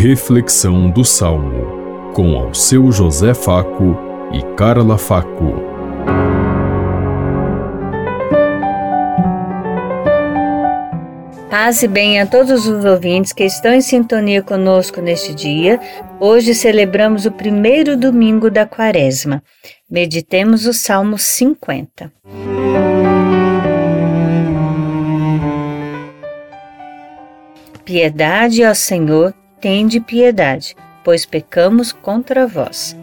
Reflexão do Salmo, com ao seu José Faco e Carla Faco. Paz e bem a todos os ouvintes que estão em sintonia conosco neste dia. Hoje celebramos o primeiro domingo da quaresma. Meditemos o Salmo 50. Piedade, ó Senhor, tende piedade, pois pecamos contra vós.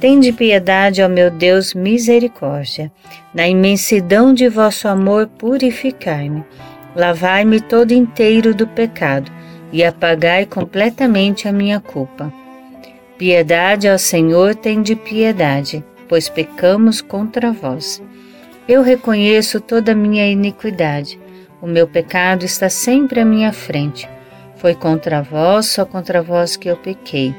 Tende piedade, ó meu Deus, misericórdia. Na imensidão de vosso amor, purificai-me. Lavai-me todo inteiro do pecado e apagai completamente a minha culpa. Piedade, ó Senhor, tende piedade, pois pecamos contra vós. Eu reconheço toda a minha iniquidade. O meu pecado está sempre à minha frente. Foi contra vós, só contra vós que eu pequei,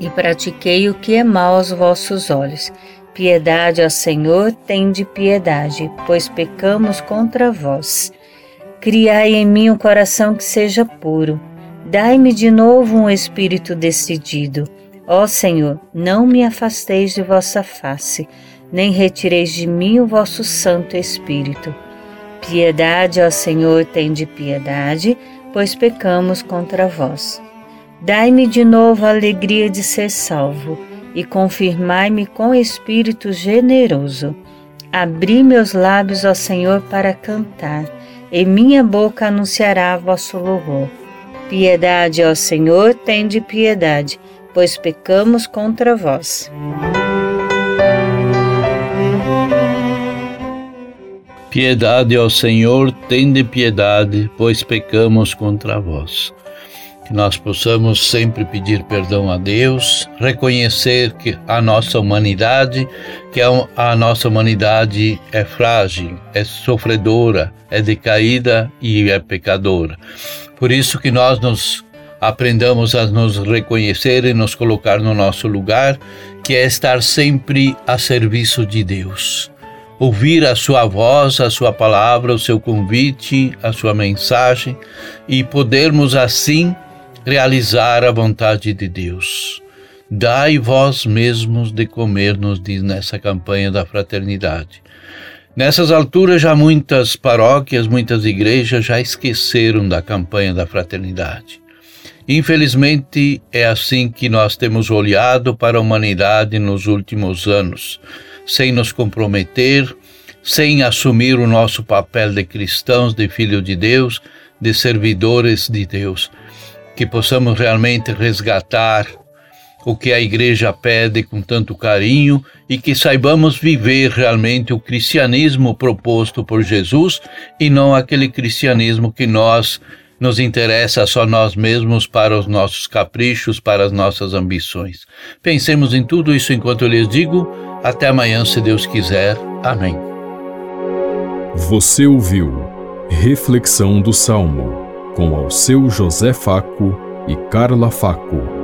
e pratiquei o que é mal aos vossos olhos. Piedade, ó Senhor, tende piedade, pois pecamos contra vós. Criai em mim um coração que seja puro. Dai-me de novo um espírito decidido. Ó Senhor, não me afasteis de vossa face, nem retireis de mim o vosso Santo Espírito. Piedade, ó Senhor, tende piedade, pois pecamos contra vós. Dai-me de novo a alegria de ser salvo e confirmai-me com espírito generoso. Abri meus lábios, ó Senhor, para cantar, e minha boca anunciará vosso louvor. Piedade, ó Senhor, tende piedade, pois pecamos contra vós. Piedade ao Senhor, tende piedade, pois pecamos contra vós. Que nós possamos sempre pedir perdão a Deus, reconhecer que a nossa humanidade, que a nossa humanidade é frágil, é sofredora, é decaída e é pecadora. Por isso que nós nos aprendamos a nos reconhecer e nos colocar no nosso lugar, que é estar sempre a serviço de Deus ouvir a sua voz, a sua palavra, o seu convite, a sua mensagem e podermos assim realizar a vontade de Deus. Dai vós mesmos de comer, nos diz nessa campanha da fraternidade. Nessas alturas, já muitas paróquias, muitas igrejas já esqueceram da campanha da fraternidade. Infelizmente, é assim que nós temos olhado para a humanidade nos últimos anos sem nos comprometer, sem assumir o nosso papel de cristãos, de filhos de Deus, de servidores de Deus. Que possamos realmente resgatar o que a igreja pede com tanto carinho e que saibamos viver realmente o cristianismo proposto por Jesus e não aquele cristianismo que nós nos interessa só nós mesmos para os nossos caprichos, para as nossas ambições. Pensemos em tudo isso enquanto eu lhes digo. Até amanhã, se Deus quiser. Amém. Você ouviu Reflexão do Salmo com ao seu José Faco e Carla Faco.